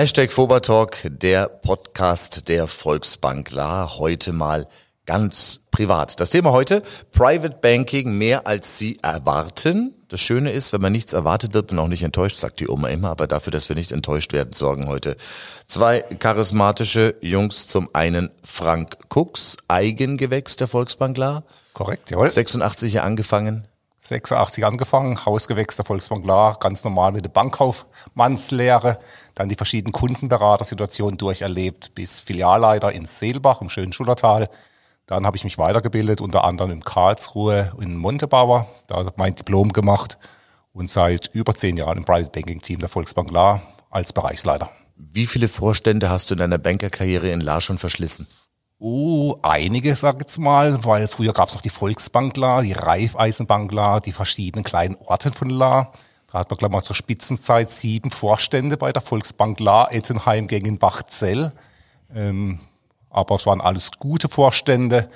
Hashtag Fobertalk, der Podcast der Volksbank La. Heute mal ganz privat. Das Thema heute, Private Banking, mehr als Sie erwarten. Das Schöne ist, wenn man nichts erwartet, wird man auch nicht enttäuscht, sagt die Oma immer. Aber dafür, dass wir nicht enttäuscht werden, sorgen heute zwei charismatische Jungs. Zum einen Frank Cooks, Eigengewächs der Volksbank La. Korrekt, jawohl. 86 Jahre angefangen, 86 angefangen, Hausgewächs der Volksbank La, ganz normal mit der Bankkaufmannslehre, dann die verschiedenen Kundenberatersituationen durcherlebt, bis Filialleiter in Seelbach im schönen Schultertal. Dann habe ich mich weitergebildet, unter anderem in Karlsruhe in Montebauer, da habe ich mein Diplom gemacht und seit über zehn Jahren im Private Banking Team der Volksbank La als Bereichsleiter. Wie viele Vorstände hast du in deiner Bankerkarriere in La schon verschlissen? Oh, einige, sag ich jetzt mal, weil früher gab es noch die Volksbank La, die Raiffeisenbank La, die verschiedenen kleinen Orte von La. Da hat man, glaube ich, mal zur Spitzenzeit sieben Vorstände bei der Volksbank La, Ettenheim, Gengenbach, Zell. Ähm, aber es waren alles gute Vorstände.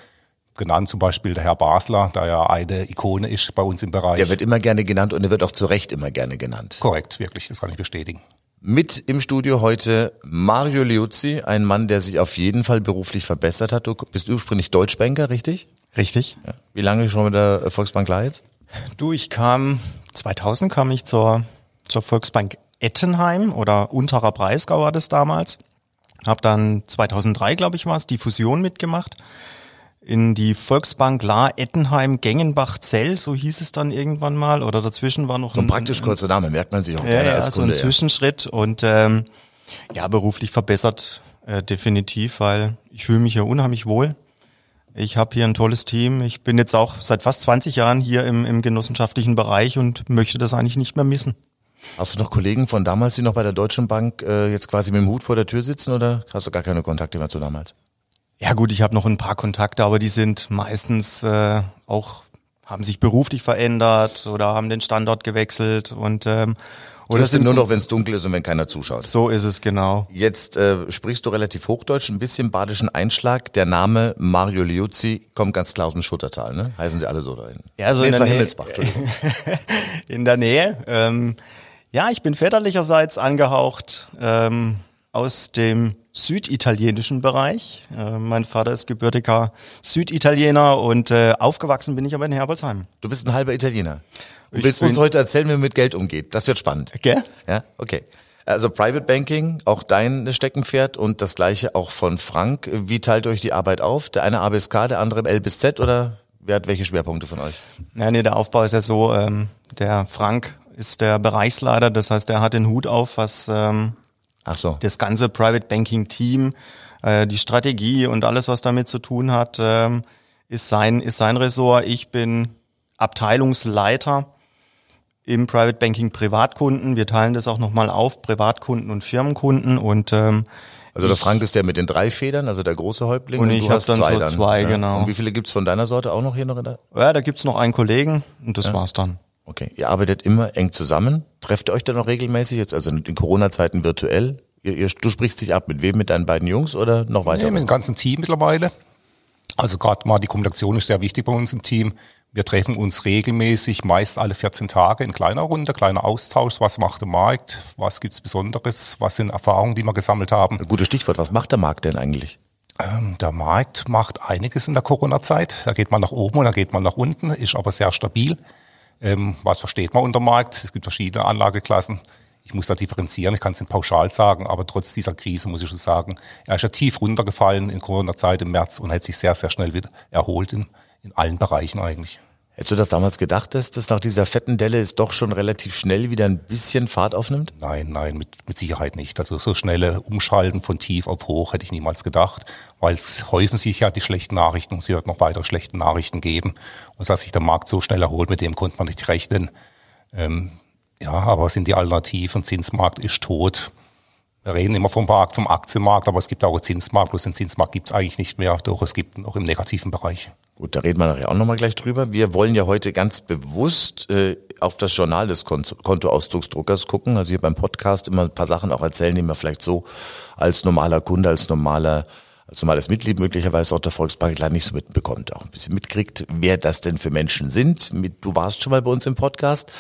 Genannt zum Beispiel der Herr Basler, der ja eine Ikone ist bei uns im Bereich. Der wird immer gerne genannt und er wird auch zu Recht immer gerne genannt. Korrekt, wirklich, das kann ich bestätigen. Mit im Studio heute Mario Liuzzi, ein Mann, der sich auf jeden Fall beruflich verbessert hat. Du bist ursprünglich Deutschbanker, richtig? Richtig. Ja. Wie lange schon mit der Volksbank klar jetzt? Du, ich kam, 2000 kam ich zur, zur Volksbank Ettenheim oder Unterer Breisgau war das damals. Hab dann 2003, glaube ich, war es, die Fusion mitgemacht in die Volksbank La Ettenheim Gengenbach Zell, so hieß es dann irgendwann mal, oder dazwischen war noch so ein, ein praktisch kurzer Name, merkt man sich auch ja, gerne ja, als so Kunde. ein Zwischenschritt und ähm, ja, beruflich verbessert äh, definitiv, weil ich fühle mich hier unheimlich wohl. Ich habe hier ein tolles Team. Ich bin jetzt auch seit fast 20 Jahren hier im, im genossenschaftlichen Bereich und möchte das eigentlich nicht mehr missen. Hast du noch Kollegen von damals, die noch bei der Deutschen Bank äh, jetzt quasi mit dem Hut vor der Tür sitzen oder hast du gar keine Kontakte mehr zu damals? Ja gut, ich habe noch ein paar Kontakte, aber die sind meistens äh, auch haben sich beruflich verändert oder haben den Standort gewechselt und ähm, oder sind nur noch, wenn es dunkel ist und wenn keiner zuschaut. So ist es genau. Jetzt äh, sprichst du relativ Hochdeutsch, ein bisschen badischen Einschlag. Der Name Mario Liuzzi kommt ganz klar aus dem Schuttertal, ne? Heißen sie alle so da hinten? Ja, so nee, in, der Nähe, Himmelsbach, Entschuldigung. in der Nähe. Ähm, ja, ich bin väterlicherseits angehaucht ähm, aus dem süditalienischen Bereich. Äh, mein Vater ist gebürtiger Süditaliener und äh, aufgewachsen bin ich aber in Herbolzheim. Du bist ein halber Italiener. Du willst uns heute erzählen, wie man mit Geld umgeht. Das wird spannend. Gell? Ja, okay. Also Private Banking, auch dein Steckenpferd und das gleiche auch von Frank. Wie teilt euch die Arbeit auf? Der eine ABSK, der andere L bis Z oder wer hat welche Schwerpunkte von euch? Ja, nee, der Aufbau ist ja so, ähm, der Frank ist der Bereichsleiter, das heißt, er hat den Hut auf, was ähm, Ach so. das ganze Private Banking Team, äh, die Strategie und alles, was damit zu tun hat, ähm, ist sein, ist sein Ressort. Ich bin Abteilungsleiter im Private Banking Privatkunden. Wir teilen das auch nochmal auf, Privatkunden und Firmenkunden und ähm, Also der Frank ist der mit den drei Federn, also der große Häuptling. Und ich du hab hast dann zwei so dann. zwei, ja. genau. Und wie viele gibt's von deiner Sorte auch noch hier noch in der? ja, da gibt's noch einen Kollegen und das war's dann. Okay. Ihr arbeitet immer eng zusammen. Trefft ihr euch dann noch regelmäßig jetzt, also in Corona-Zeiten virtuell? Ihr, ihr, du sprichst dich ab mit wem? Mit deinen beiden Jungs oder noch weiter? Nee, mit dem ganzen Team mittlerweile. Also gerade mal die Kommunikation ist sehr wichtig bei uns im Team. Wir treffen uns regelmäßig, meist alle 14 Tage in kleiner Runde, kleiner Austausch. Was macht der Markt? Was gibt's Besonderes? Was sind Erfahrungen, die wir gesammelt haben? Gutes Stichwort. Was macht der Markt denn eigentlich? Ähm, der Markt macht einiges in der Corona-Zeit. Da geht man nach oben und da geht man nach unten, ist aber sehr stabil. Ähm, was versteht man unter Markt? Es gibt verschiedene Anlageklassen. Ich muss da differenzieren, ich kann es nicht pauschal sagen, aber trotz dieser Krise muss ich schon sagen, er ist ja tief runtergefallen in Corona-Zeit im März und hat sich sehr, sehr schnell wieder erholt in, in allen Bereichen eigentlich. Hättest du das damals gedacht, dass das nach dieser fetten Delle es doch schon relativ schnell wieder ein bisschen Fahrt aufnimmt? Nein, nein, mit, mit Sicherheit nicht. Also so schnelle Umschalten von tief auf hoch hätte ich niemals gedacht, weil es häufen sich ja die schlechten Nachrichten und es wird noch weitere schlechte Nachrichten geben. Und dass sich der Markt so schnell erholt, mit dem konnte man nicht rechnen. Ähm, ja, aber sind die Alternativen, Zinsmarkt ist tot. Wir reden immer vom Markt, vom Aktienmarkt, aber es gibt auch einen Zinsmarkt. Bloß den Zinsmarkt gibt es eigentlich nicht mehr, doch es gibt noch im negativen Bereich. Gut, da reden wir nachher auch nochmal gleich drüber. Wir wollen ja heute ganz bewusst äh, auf das Journal des Kontoauszugsdruckers gucken. Also hier beim Podcast immer ein paar Sachen auch erzählen, die man vielleicht so als normaler Kunde, als normaler als normales Mitglied möglicherweise auch der Volksbank leider nicht so mitbekommt, auch ein bisschen mitkriegt, wer das denn für Menschen sind. Du warst schon mal bei uns im Podcast.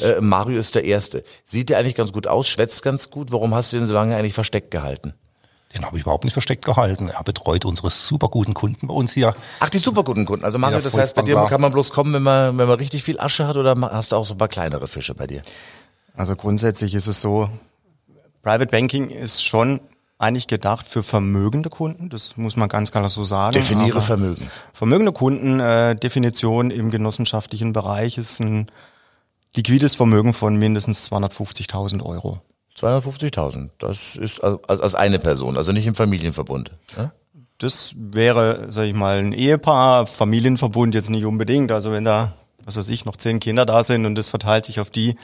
Äh, Mario ist der Erste. Sieht der eigentlich ganz gut aus, schwätzt ganz gut. Warum hast du den so lange eigentlich versteckt gehalten? Den habe ich überhaupt nicht versteckt gehalten. Er betreut unsere super guten Kunden bei uns hier. Ach, die super guten Kunden. Also Mario, das heißt, bei dir kann man bloß kommen, wenn man, wenn man richtig viel Asche hat oder hast du auch so ein paar kleinere Fische bei dir? Also grundsätzlich ist es so, Private Banking ist schon eigentlich gedacht für vermögende Kunden, das muss man ganz klar so sagen. Definiere Aber Vermögen. Vermögende Kunden, äh, Definition im genossenschaftlichen Bereich ist ein liquides Vermögen von mindestens 250.000 Euro. 250.000, das ist als, als eine Person, also nicht im Familienverbund. Ja? Das wäre, sag ich mal, ein Ehepaar, Familienverbund jetzt nicht unbedingt. Also wenn da, was weiß ich, noch zehn Kinder da sind und das verteilt sich auf die,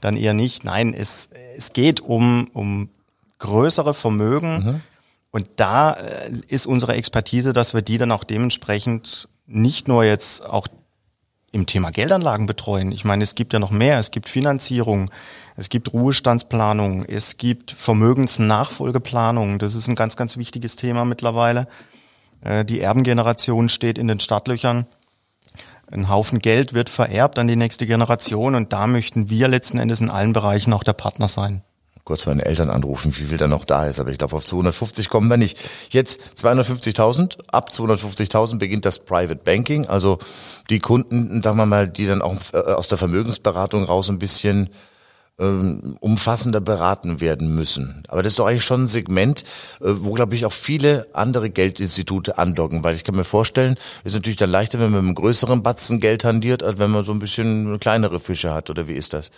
dann eher nicht. Nein, es, es geht um, um größere Vermögen. Mhm. Und da äh, ist unsere Expertise, dass wir die dann auch dementsprechend nicht nur jetzt auch im Thema Geldanlagen betreuen. Ich meine, es gibt ja noch mehr. Es gibt Finanzierung, es gibt Ruhestandsplanung, es gibt Vermögensnachfolgeplanung. Das ist ein ganz, ganz wichtiges Thema mittlerweile. Äh, die Erbengeneration steht in den Startlöchern. Ein Haufen Geld wird vererbt an die nächste Generation und da möchten wir letzten Endes in allen Bereichen auch der Partner sein kurz meine Eltern anrufen, wie viel da noch da ist. Aber ich glaube, auf 250 kommen wir nicht. Jetzt 250.000. Ab 250.000 beginnt das Private Banking. Also die Kunden, sagen wir mal, die dann auch äh, aus der Vermögensberatung raus ein bisschen ähm, umfassender beraten werden müssen. Aber das ist doch eigentlich schon ein Segment, äh, wo, glaube ich, auch viele andere Geldinstitute andocken, weil ich kann mir vorstellen, ist natürlich dann leichter, wenn man mit einem größeren Batzen Geld handiert, als wenn man so ein bisschen kleinere Fische hat, oder wie ist das?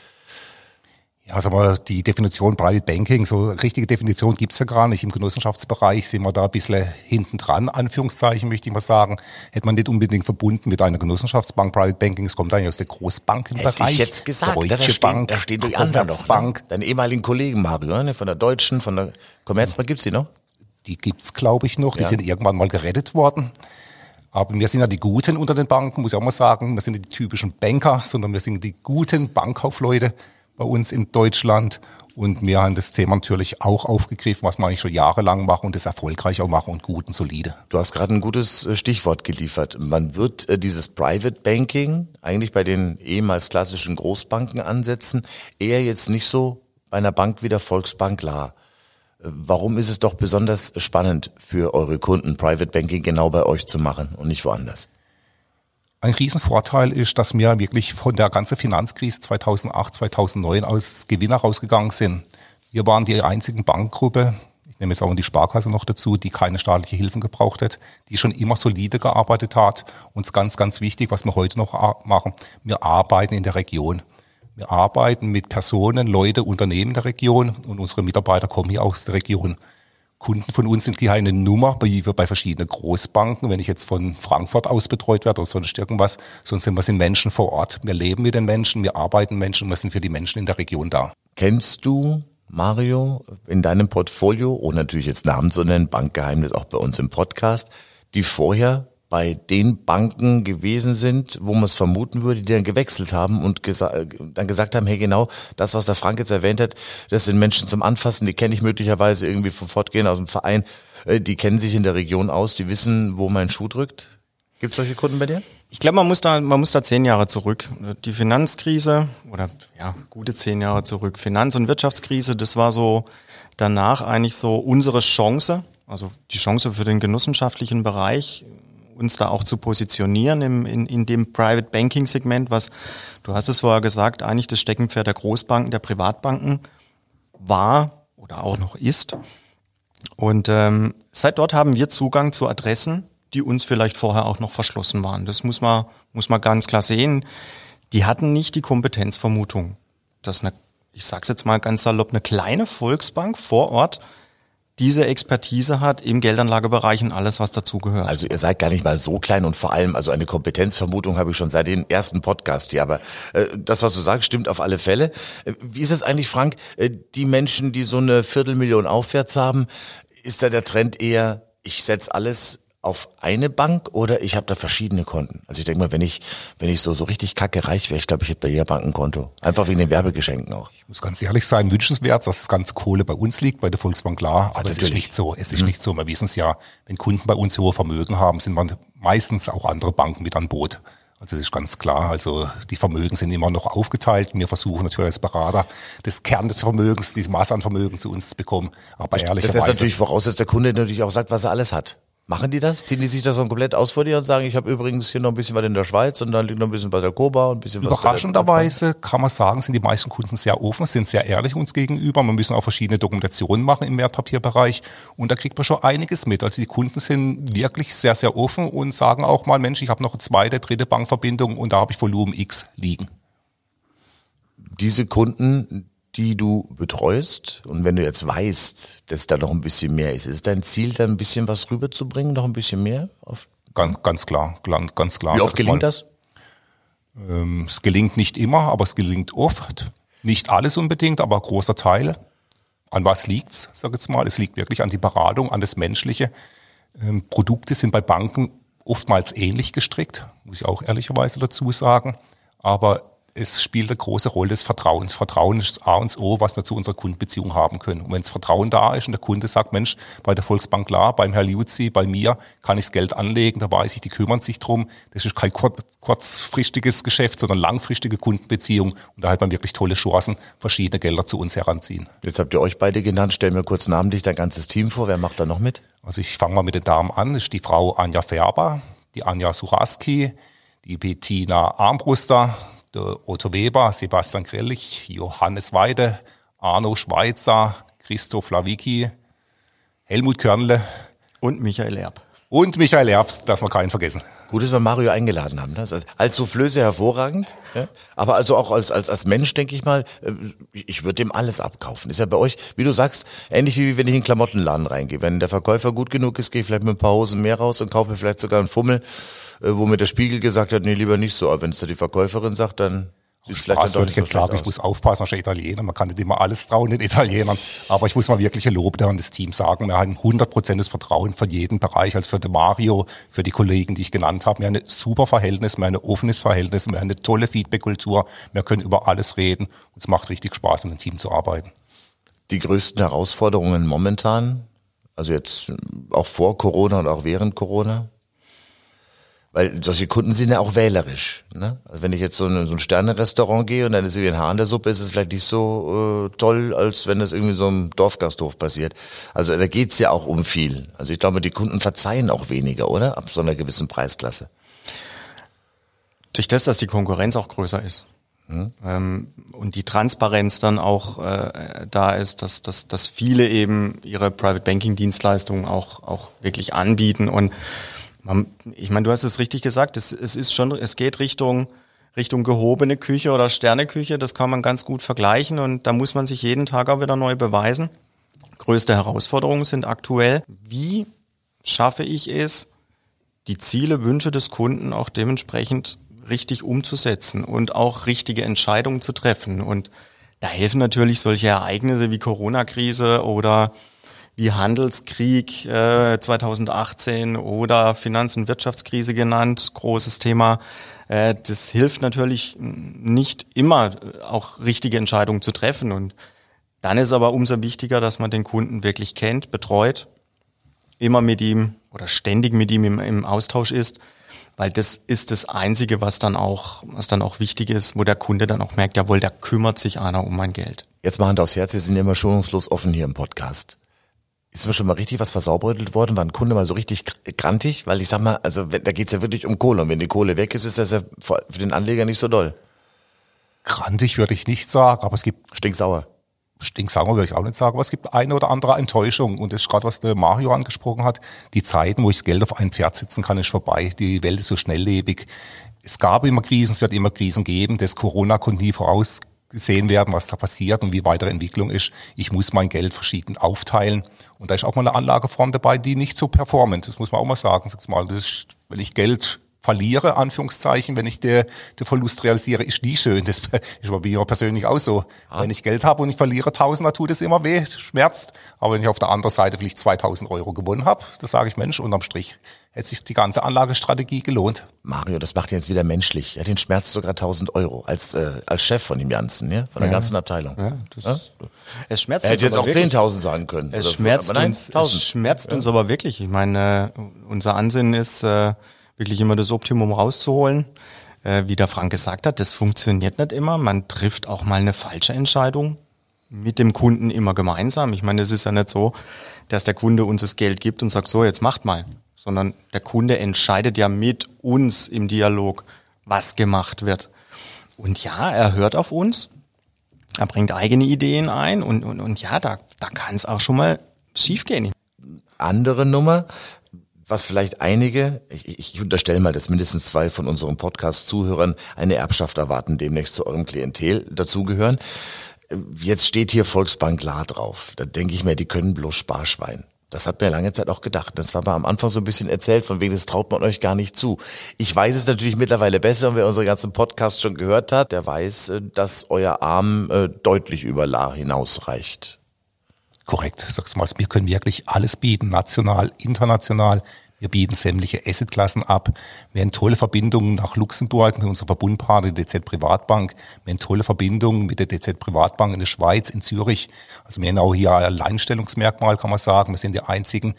Ja, sag mal, die Definition Private Banking, so richtige Definition gibt's ja gar nicht. Im Genossenschaftsbereich sind wir da ein bisschen hinten dran, Anführungszeichen möchte ich mal sagen. Hätte man nicht unbedingt verbunden mit einer Genossenschaftsbank Private Banking, es kommt eigentlich aus der Großbankenbereich. Hätte ich jetzt gesagt, Deutsche da, steht, Bank, da stehen die anderen noch. Ne? Deine ehemaligen Kollegen, Mario, ne? von der Deutschen, von der Commerzbank, gibt's die noch? Die gibt's, glaube ich, noch. Die ja. sind irgendwann mal gerettet worden. Aber wir sind ja die Guten unter den Banken, muss ich auch mal sagen. Wir sind nicht die typischen Banker, sondern wir sind die guten Bankkaufleute bei uns in Deutschland. Und wir haben das Thema natürlich auch aufgegriffen, was wir eigentlich schon jahrelang machen und das erfolgreich auch machen und gut und solide. Du hast gerade ein gutes äh, Stichwort geliefert. Man wird äh, dieses Private Banking eigentlich bei den ehemals klassischen Großbanken ansetzen, eher jetzt nicht so bei einer Bank wie der Volksbank La. Äh, warum ist es doch besonders spannend für eure Kunden, Private Banking genau bei euch zu machen und nicht woanders? Ein Riesenvorteil ist, dass wir wirklich von der ganzen Finanzkrise 2008, 2009 als Gewinner rausgegangen sind. Wir waren die einzigen Bankgruppe, ich nehme jetzt auch die Sparkasse noch dazu, die keine staatliche Hilfen gebraucht hat, die schon immer solide gearbeitet hat. Uns ganz, ganz wichtig, was wir heute noch machen, wir arbeiten in der Region. Wir arbeiten mit Personen, Leute, Unternehmen der Region und unsere Mitarbeiter kommen hier aus der Region. Kunden von uns sind keine Nummer, wir bei verschiedenen Großbanken, wenn ich jetzt von Frankfurt aus betreut werde oder sonst irgendwas, sondern sind wir sind Menschen vor Ort. Wir leben mit den Menschen, wir arbeiten Menschen wir sind für die Menschen in der Region da. Kennst du Mario in deinem Portfolio, ohne natürlich jetzt Namen zu nennen, Bankgeheimnis auch bei uns im Podcast, die vorher bei den Banken gewesen sind, wo man es vermuten würde, die dann gewechselt haben und gesa dann gesagt haben, hey genau, das, was der Frank jetzt erwähnt hat, das sind Menschen zum Anfassen, die kenne ich möglicherweise irgendwie vom Fortgehen aus dem Verein, äh, die kennen sich in der Region aus, die wissen, wo mein Schuh drückt. Gibt es solche Kunden bei dir? Ich glaube, man muss da, man muss da zehn Jahre zurück. Die Finanzkrise oder ja, gute zehn Jahre zurück. Finanz- und Wirtschaftskrise, das war so danach eigentlich so unsere Chance, also die Chance für den genossenschaftlichen Bereich uns da auch zu positionieren im, in, in dem Private Banking Segment, was, du hast es vorher gesagt, eigentlich das Steckenpferd der Großbanken, der Privatbanken war oder auch noch ist. Und ähm, seit dort haben wir Zugang zu Adressen, die uns vielleicht vorher auch noch verschlossen waren. Das muss man, muss man ganz klar sehen. Die hatten nicht die Kompetenzvermutung, dass eine, ich sag's jetzt mal ganz salopp, eine kleine Volksbank vor Ort diese Expertise hat im Geldanlagebereich und alles, was dazugehört. Also ihr seid gar nicht mal so klein und vor allem, also eine Kompetenzvermutung habe ich schon seit dem ersten Podcast hier. Aber äh, das, was du sagst, stimmt auf alle Fälle. Äh, wie ist es eigentlich, Frank? Äh, die Menschen, die so eine Viertelmillion aufwärts haben, ist da der Trend eher, ich setze alles auf eine Bank oder ich habe da verschiedene Konten. Also ich denke mal, wenn ich wenn ich so so richtig kacke reich wäre, ich glaube, ich hätte bei jeder Bank ein Konto. Einfach wegen den Werbegeschenken auch. Ich muss ganz ehrlich sein, wünschenswert, dass das ganze Kohle bei uns liegt, bei der Volksbank klar. Aber es ist nicht so. Es ist mhm. nicht so. Wir wissen es ja, wenn Kunden bei uns hohe Vermögen haben, sind meistens auch andere Banken mit an Boot. Also das ist ganz klar. Also die Vermögen sind immer noch aufgeteilt. Wir versuchen natürlich als Berater das Kern des Vermögens, diese Masse an Vermögen zu uns zu bekommen. Aber ehrlicherweise. Das setzt natürlich voraus, dass der Kunde natürlich auch sagt, was er alles hat. Machen die das? Ziehen die sich das so komplett aus vor dir und sagen, ich habe übrigens hier noch ein bisschen was in der Schweiz und dann liegt noch ein bisschen bei der Koba und ein bisschen was Überraschenderweise kann man sagen, sind die meisten Kunden sehr offen, sind sehr ehrlich uns gegenüber. Man müssen auch verschiedene Dokumentationen machen im Wertpapierbereich und da kriegt man schon einiges mit. Also die Kunden sind wirklich sehr, sehr offen und sagen auch mal, Mensch, ich habe noch eine zweite, dritte Bankverbindung und da habe ich Volumen X liegen. Diese Kunden, die du betreust und wenn du jetzt weißt, dass da noch ein bisschen mehr ist, ist dein Ziel, da ein bisschen was rüberzubringen, noch ein bisschen mehr? ganz, ganz klar, ganz klar. Wie oft gelingt das? Ähm, es gelingt nicht immer, aber es gelingt oft. Nicht alles unbedingt, aber großer Teil. An was liegt's, sag ich jetzt mal? Es liegt wirklich an die Beratung, an das Menschliche. Ähm, Produkte sind bei Banken oftmals ähnlich gestrickt, muss ich auch ehrlicherweise dazu sagen. Aber es spielt eine große Rolle des Vertrauens. Vertrauen ist A und O, was wir zu unserer Kundenbeziehung haben können. Und wenn das Vertrauen da ist und der Kunde sagt, Mensch, bei der Volksbank klar, beim Herr Liuzzi, bei mir kann ich das Geld anlegen, da weiß ich, die kümmern sich drum. Das ist kein kurzfristiges Geschäft, sondern langfristige Kundenbeziehung. Und da hat man wirklich tolle Chancen, verschiedene Gelder zu uns heranziehen. Jetzt habt ihr euch beide genannt. Stell mir kurz namentlich dein ganzes Team vor. Wer macht da noch mit? Also ich fange mal mit den Damen an. Das ist die Frau Anja Färber, die Anja Suraski, die Bettina Armbruster, der Otto Weber, Sebastian Grillich, Johannes Weide, Arno Schweizer, Christoph Lawicki, Helmut Körnle. Und Michael Erb. Und Michael Erb, dass wir keinen vergessen. Gut, dass wir Mario eingeladen haben. Das als Soufflöse hervorragend, ja? aber also auch als, als, als Mensch, denke ich mal, äh, ich würde dem alles abkaufen. Ist ja bei euch, wie du sagst, ähnlich wie wenn ich in einen Klamottenladen reingehe. Wenn der Verkäufer gut genug ist, gehe ich vielleicht mit ein paar Hosen mehr raus und kaufe mir vielleicht sogar einen Fummel äh, wo mir der Spiegel gesagt hat, nee, lieber nicht so. Aber wenn es da die Verkäuferin sagt, dann sieht es vielleicht dann doch nicht so sagen, Ich muss aufpassen, als Italiener. Man kann nicht immer alles trauen den Italienern. Aber ich muss mal wirklich ein Lob an das Team sagen. Wir haben 100% des Vertrauen für jeden Bereich, als für den Mario, für die Kollegen, die ich genannt habe. Wir haben ein super Verhältnis, wir haben ein offenes Verhältnis, wir haben eine tolle Feedback-Kultur. Wir können über alles reden. Und es macht richtig Spaß, in einem Team zu arbeiten. Die größten Herausforderungen momentan, also jetzt auch vor Corona und auch während Corona? Weil solche Kunden sind ja auch wählerisch. Ne? Also wenn ich jetzt so, in so ein Sterne-Restaurant gehe und dann ist irgendwie ein Haar in der Suppe, ist es vielleicht nicht so äh, toll, als wenn das irgendwie so im Dorfgasthof passiert. Also da geht's ja auch um viel. Also ich glaube, die Kunden verzeihen auch weniger, oder? Ab so einer gewissen Preisklasse. Durch das, dass die Konkurrenz auch größer ist. Hm. Ähm, und die Transparenz dann auch äh, da ist, dass, dass, dass viele eben ihre Private Banking Dienstleistungen auch, auch wirklich anbieten und man, ich meine, du hast es richtig gesagt, es, es ist schon, es geht Richtung, Richtung gehobene Küche oder Sterneküche, das kann man ganz gut vergleichen und da muss man sich jeden Tag auch wieder neu beweisen. Größte Herausforderungen sind aktuell, wie schaffe ich es, die Ziele, Wünsche des Kunden auch dementsprechend richtig umzusetzen und auch richtige Entscheidungen zu treffen. Und da helfen natürlich solche Ereignisse wie Corona-Krise oder wie Handelskrieg äh, 2018 oder Finanz- und Wirtschaftskrise genannt, großes Thema. Äh, das hilft natürlich nicht immer äh, auch richtige Entscheidungen zu treffen. Und dann ist aber umso wichtiger, dass man den Kunden wirklich kennt, betreut, immer mit ihm oder ständig mit ihm im, im Austausch ist, weil das ist das Einzige, was dann auch, was dann auch wichtig ist, wo der Kunde dann auch merkt, jawohl, da kümmert sich einer um mein Geld. Jetzt mal Hand aufs Herz, wir sind immer schonungslos offen hier im Podcast. Ist mir schon mal richtig was versaubeutelt worden? War ein Kunde mal so richtig grantig? Weil ich sag mal, also da geht's ja wirklich um Kohle. Und wenn die Kohle weg ist, ist das ja für den Anleger nicht so doll. Grantig würde ich nicht sagen, aber es gibt... Stinksauer. Stinksauer würde ich auch nicht sagen, aber es gibt eine oder andere Enttäuschung. Und das ist gerade, was der Mario angesprochen hat. Die Zeiten, wo ich das Geld auf ein Pferd sitzen kann, ist vorbei. Die Welt ist so schnelllebig. Es gab immer Krisen, es wird immer Krisen geben. Das Corona konnte nie voraus gesehen werden, was da passiert und wie weitere Entwicklung ist. Ich muss mein Geld verschieden aufteilen. Und da ist auch mal eine Anlageform dabei, die nicht so performant. Das muss man auch mal sagen. Sag's mal, das ist, wenn ich Geld verliere, Anführungszeichen, wenn ich den der Verlust realisiere, ist nie schön. Das ist bei mir persönlich auch so. Ah. Wenn ich Geld habe und ich verliere Tausender, tut es immer weh, schmerzt. Aber wenn ich auf der anderen Seite vielleicht 2000 Euro gewonnen habe, da sage ich, Mensch, unterm Strich hätte sich die ganze Anlagestrategie gelohnt. Mario, das macht jetzt wieder menschlich. Ja, den schmerzt sogar 1000 Euro als, äh, als Chef von dem Ganzen, ja? von der ja. ganzen Abteilung. Ja, das ja? Es schmerzt er hätte jetzt auch 10.000 sagen können. Es schmerzt, nein, uns, es schmerzt uns aber wirklich. Ich meine, äh, unser Ansinnen ist, äh, wirklich immer das Optimum rauszuholen. Äh, wie der Frank gesagt hat, das funktioniert nicht immer. Man trifft auch mal eine falsche Entscheidung mit dem Kunden immer gemeinsam. Ich meine, es ist ja nicht so, dass der Kunde uns das Geld gibt und sagt, so, jetzt macht mal, sondern der Kunde entscheidet ja mit uns im Dialog, was gemacht wird. Und ja, er hört auf uns, er bringt eigene Ideen ein und, und, und ja, da, da kann es auch schon mal schiefgehen. Andere Nummer, was vielleicht einige, ich, ich unterstelle mal, dass mindestens zwei von unseren Podcast-Zuhörern eine Erbschaft erwarten, demnächst zu eurem Klientel dazugehören. Jetzt steht hier Volksbank La drauf. Da denke ich mir, die können bloß Sparschwein. Das hat mir lange Zeit auch gedacht. Das war am Anfang so ein bisschen erzählt, von wegen, das traut man euch gar nicht zu. Ich weiß es natürlich mittlerweile besser und wer unsere ganzen Podcasts schon gehört hat, der weiß, äh, dass euer Arm äh, deutlich über La hinausreicht. Korrekt, sagst du mal, wir können wirklich alles bieten, national, international. Wir bieten sämtliche Assetklassen ab. Wir haben tolle Verbindungen nach Luxemburg mit unserer Verbundpartner, der DZ Privatbank. Wir haben tolle Verbindungen mit der DZ Privatbank in der Schweiz, in Zürich. Also wir haben auch hier ein Alleinstellungsmerkmal, kann man sagen. Wir sind die einzigen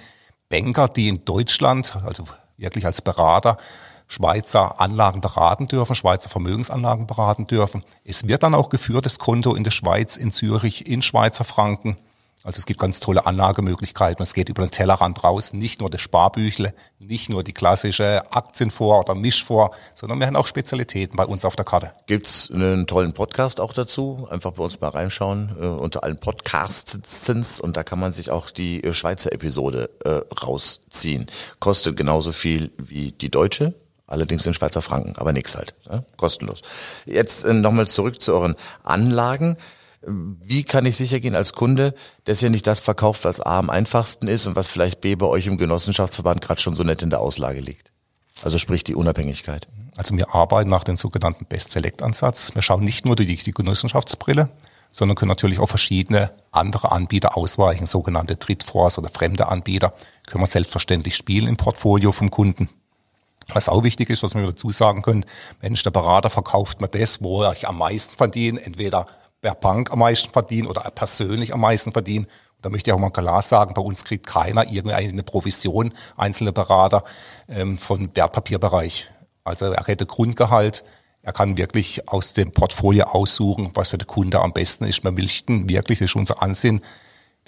Banker, die in Deutschland, also wirklich als Berater, Schweizer Anlagen beraten dürfen, Schweizer Vermögensanlagen beraten dürfen. Es wird dann auch geführt, das Konto in der Schweiz, in Zürich, in Schweizer Franken. Also es gibt ganz tolle Anlagemöglichkeiten. Es geht über den Tellerrand raus, nicht nur das Sparbüchle, nicht nur die klassische Aktienfonds oder Mischfonds, sondern wir haben auch Spezialitäten bei uns auf der Karte. Gibt's einen tollen Podcast auch dazu? Einfach bei uns mal reinschauen äh, unter allen Podcasts und da kann man sich auch die äh, Schweizer Episode äh, rausziehen. Kostet genauso viel wie die deutsche. Allerdings in Schweizer Franken, aber nix halt. Ja? Kostenlos. Jetzt äh, nochmal zurück zu euren Anlagen. Wie kann ich sicher gehen als Kunde, dass ihr nicht das verkauft, was A am einfachsten ist und was vielleicht B bei euch im Genossenschaftsverband gerade schon so nett in der Auslage liegt? Also sprich die Unabhängigkeit. Also wir arbeiten nach dem sogenannten Best-Select-Ansatz. Wir schauen nicht nur durch die Genossenschaftsbrille, sondern können natürlich auch verschiedene andere Anbieter ausweichen, sogenannte Drittfonds oder fremde Anbieter, können wir selbstverständlich spielen im Portfolio vom Kunden. Was auch wichtig ist, was wir dazu sagen können, Mensch, der Berater verkauft mir das, wo ich am meisten verdiene, entweder per Bank am meisten verdienen oder persönlich am meisten verdienen. Und da möchte ich auch mal klar sagen, bei uns kriegt keiner irgendwie eine Provision, einzelne Berater ähm, von Wertpapierbereich. Also er hätte Grundgehalt, er kann wirklich aus dem Portfolio aussuchen, was für den Kunde am besten ist. Wir möchten wirklich, das ist unser Ansinn,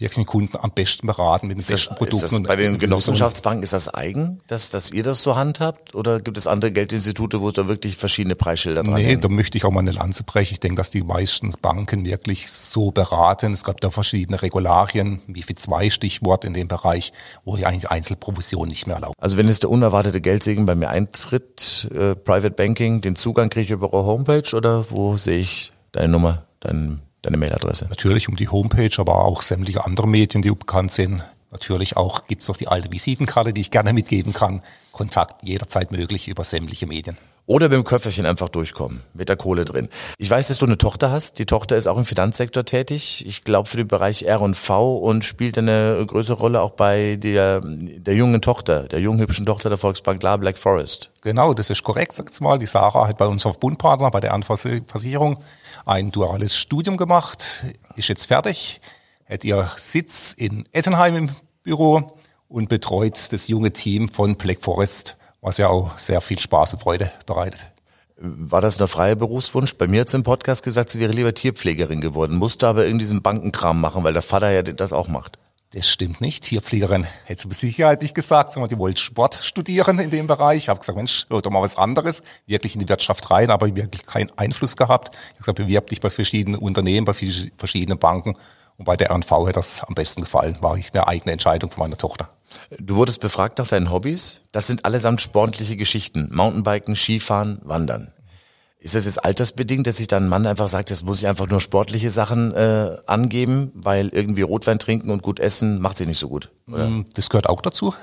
wirklich den Kunden am besten beraten mit den ist besten das, Produkten. Ist das bei den Genossenschaftsbanken, ist das eigen, dass, dass ihr das so handhabt? Oder gibt es andere Geldinstitute, wo es da wirklich verschiedene Preisschilder dran Nee, hängen? da möchte ich auch mal eine Lanze brechen. Ich denke, dass die meisten Banken wirklich so beraten. Es gab da verschiedene Regularien, wie viel zwei Stichwort in dem Bereich, wo ich eigentlich Einzelprovision nicht mehr erlaubt. Also wenn es der unerwartete Geldsegen bei mir eintritt, äh, Private Banking, den Zugang kriege ich über eure Homepage oder wo sehe ich deine Nummer, deinen deine Mailadresse? Natürlich um die Homepage, aber auch sämtliche andere Medien, die bekannt sind. Natürlich auch gibt's noch die alte Visitenkarte, die ich gerne mitgeben kann. Kontakt jederzeit möglich über sämtliche Medien. Oder mit dem Köfferchen einfach durchkommen, mit der Kohle drin. Ich weiß, dass du eine Tochter hast. Die Tochter ist auch im Finanzsektor tätig. Ich glaube für den Bereich R&V und spielt eine größere Rolle auch bei der, der jungen Tochter, der jungen hübschen Tochter der Volksbank La Black Forest. Genau, das ist korrekt, sagt's mal. Die Sarah hat bei unserem Bundpartner, bei der Anversicherung, ein duales Studium gemacht, ist jetzt fertig, hat ihr Sitz in Ettenheim im Büro und betreut das junge Team von Black Forest, was ja auch sehr viel Spaß und Freude bereitet. War das ein freier Berufswunsch? Bei mir hat sie im Podcast gesagt, sie wäre lieber Tierpflegerin geworden, musste aber irgendwie diesen Bankenkram machen, weil der Vater ja das auch macht. Das stimmt nicht. Tierpflegerin hätte mit Sicherheit nicht gesagt, sondern die wollte Sport studieren in dem Bereich. Ich habe gesagt, Mensch, hör doch mal was anderes, wirklich in die Wirtschaft rein, aber wirklich keinen Einfluss gehabt. Ich habe gesagt, bewirb dich bei verschiedenen Unternehmen, bei verschiedenen Banken. Und bei der RNV hätte das am besten gefallen. War ich eine eigene Entscheidung von meiner Tochter. Du wurdest befragt nach deinen Hobbys. Das sind allesamt sportliche Geschichten. Mountainbiken, Skifahren, Wandern. Ist das jetzt altersbedingt, dass sich dann ein Mann einfach sagt, jetzt muss ich einfach nur sportliche Sachen äh, angeben, weil irgendwie Rotwein trinken und gut essen macht sie nicht so gut? Oder? Mm, Das gehört auch dazu.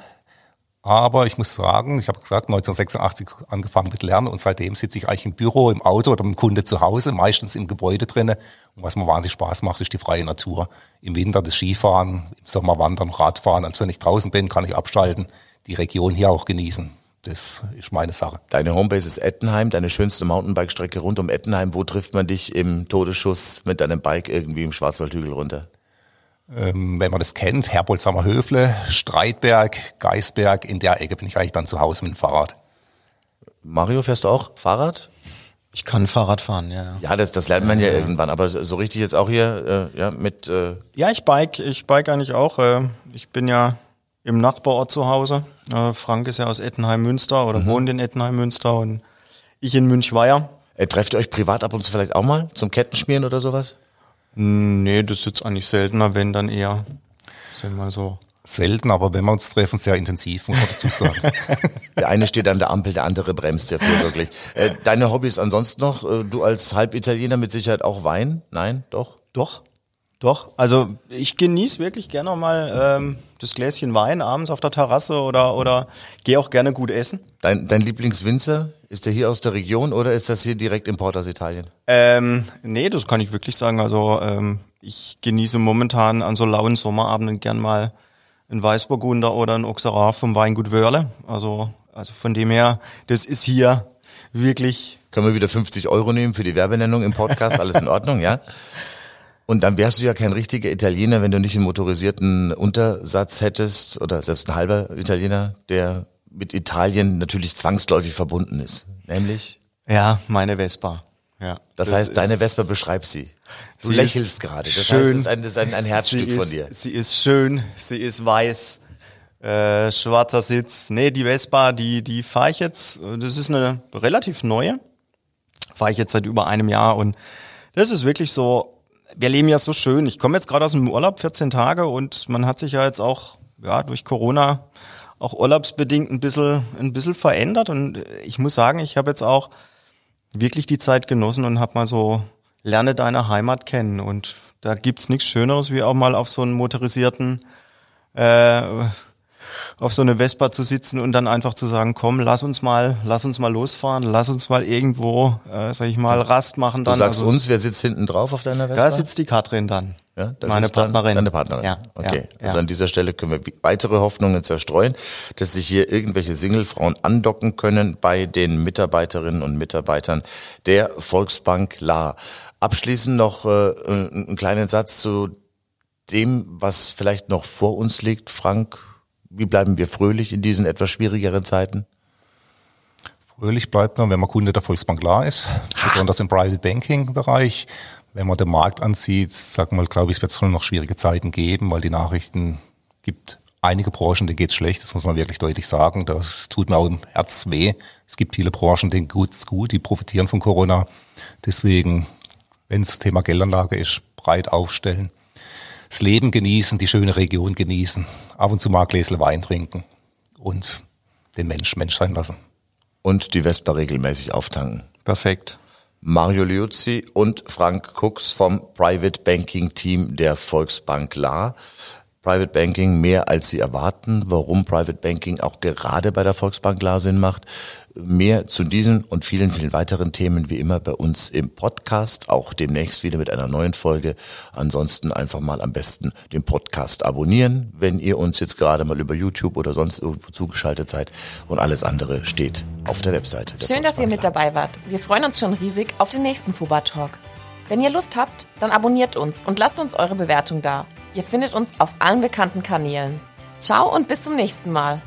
Aber ich muss sagen, ich habe gesagt, 1986 angefangen mit Lernen und seitdem sitze ich eigentlich im Büro, im Auto oder mit dem Kunde zu Hause, meistens im Gebäude drinne. Und was mir wahnsinnig Spaß macht, ist die freie Natur. Im Winter das Skifahren, im Sommer Wandern, Radfahren. Also wenn ich draußen bin, kann ich abschalten, die Region hier auch genießen. Das ist meine Sache. Deine Homebase ist Ettenheim, deine schönste Mountainbike-Strecke rund um Ettenheim. Wo trifft man dich im Todesschuss mit deinem Bike irgendwie im Schwarzwaldhügel runter? Ähm, wenn man das kennt, Herbolzhammer Höfle, Streitberg, Geisberg, in der Ecke bin ich eigentlich dann zu Hause mit dem Fahrrad. Mario, fährst du auch Fahrrad? Ich kann Fahrrad fahren, ja. Ja, Ja, das, das lernt man ja irgendwann, aber so richtig jetzt auch hier äh, ja, mit äh, ja ich bike, ich bike eigentlich auch. Äh, ich bin ja im Nachbarort zu Hause. Äh, Frank ist ja aus Ettenheim-Münster oder wohnt in Ettenheim-Münster und ich in Münchweier. äh, trefft ihr euch privat ab und zu vielleicht auch mal zum Kettenschmieren oder sowas? Nee, das ist jetzt eigentlich seltener, wenn dann eher, sind wir so. Selten, aber wenn wir uns treffen, sehr intensiv, muss man dazu sagen. Der eine steht an der Ampel, der andere bremst ja wirklich. Äh, deine Hobbys ansonsten noch? Äh, du als Halbitaliener mit Sicherheit auch Wein? Nein, doch? Doch, doch. Also ich genieße wirklich gerne mal ähm, das Gläschen Wein abends auf der Terrasse oder, oder gehe auch gerne gut essen. Dein, dein Lieblingswinzer, ist der hier aus der Region oder ist das hier direkt Import aus Italien? Ähm, nee, das kann ich wirklich sagen. Also ähm, ich genieße momentan an so lauen Sommerabenden gern mal ein Weißburgunder oder ein Auxerrois vom Weingut Wörle. Also, also von dem her, das ist hier wirklich Können wir wieder 50 Euro nehmen für die Werbenennung im Podcast? Alles in Ordnung, ja? Und dann wärst du ja kein richtiger Italiener, wenn du nicht einen motorisierten Untersatz hättest oder selbst ein halber Italiener, der mit Italien natürlich zwangsläufig verbunden ist. Nämlich, ja meine Vespa. Ja, das, heißt, ist- deine Vespa beschreibt sie. Du Sie lächelst ist gerade. Das schön. heißt, es ist ein, das ist ein, ein Herzstück sie von ist, dir. Sie ist schön, sie ist weiß, äh, schwarzer Sitz. Nee, die Vespa, die, die fahre ich jetzt, das ist eine relativ neue, fahre ich jetzt seit über einem Jahr und das ist wirklich so, wir leben ja so schön. Ich komme jetzt gerade aus dem Urlaub, 14 Tage und man hat sich ja jetzt auch, ja, durch Corona auch urlaubsbedingt ein bisschen, ein bisschen verändert und ich muss sagen, ich habe jetzt auch wirklich die Zeit genossen und habe mal so lerne deine Heimat kennen und da gibt's nichts Schöneres wie auch mal auf so einen motorisierten äh, auf so eine Vespa zu sitzen und dann einfach zu sagen, komm, lass uns mal, lass uns mal losfahren, lass uns mal irgendwo, äh, sag ich mal, Rast machen Du dann. sagst Also, uns, wer sitzt hinten drauf auf deiner Vespa? Da sitzt die Katrin dann. Ja, das meine ist dann Partnerin. Deine Partnerin. Ja, okay. ja, Also ja. an dieser Stelle können wir weitere Hoffnungen zerstreuen, dass sich hier irgendwelche Singlefrauen andocken können bei den Mitarbeiterinnen und Mitarbeitern der Volksbank La. Abschließend noch äh, einen kleinen Satz zu dem, was vielleicht noch vor uns liegt, Frank. Wie bleiben wir fröhlich in diesen etwas schwierigeren Zeiten? Fröhlich bleibt man, wenn man Kunde der Volksbank La ist, besonders im Private Banking Bereich. Wenn man den Markt ansieht, sag mal, glaube ich, wird es noch schwierige Zeiten geben, weil die Nachrichten gibt einige Branchen, denen geht's schlecht, das muss man wirklich deutlich sagen. Das tut mir auch im Herz weh. Es gibt viele Branchen, denen geht's gut, die profitieren von Corona. Deswegen, wenn es Thema Geldanlage ist, breit aufstellen. Das Leben genießen, die schöne Region genießen, ab und zu mal ein Gläsle Wein trinken und den Mensch Mensch sein lassen. Und die Vespa regelmäßig auftanken. Perfekt. Mario Liuzzi und Frank Cooks vom Private Banking Team der Volksbank La. Private Banking mehr als Sie erwarten, warum Private Banking auch gerade bei der Volksbank La Sinn macht. Mehr zu diesen und vielen, vielen weiteren Themen wie immer bei uns im Podcast, auch demnächst wieder mit einer neuen Folge. Ansonsten einfach mal am besten den Podcast abonnieren, wenn ihr uns jetzt gerade mal über YouTube oder sonst irgendwo zugeschaltet seid und alles andere steht auf der Webseite. Der Schön, dass ihr mit dabei wart. Wir freuen uns schon riesig auf den nächsten Fuba Talk. Wenn ihr Lust habt, dann abonniert uns und lasst uns eure Bewertung da. Ihr findet uns auf allen bekannten Kanälen. Ciao und bis zum nächsten Mal.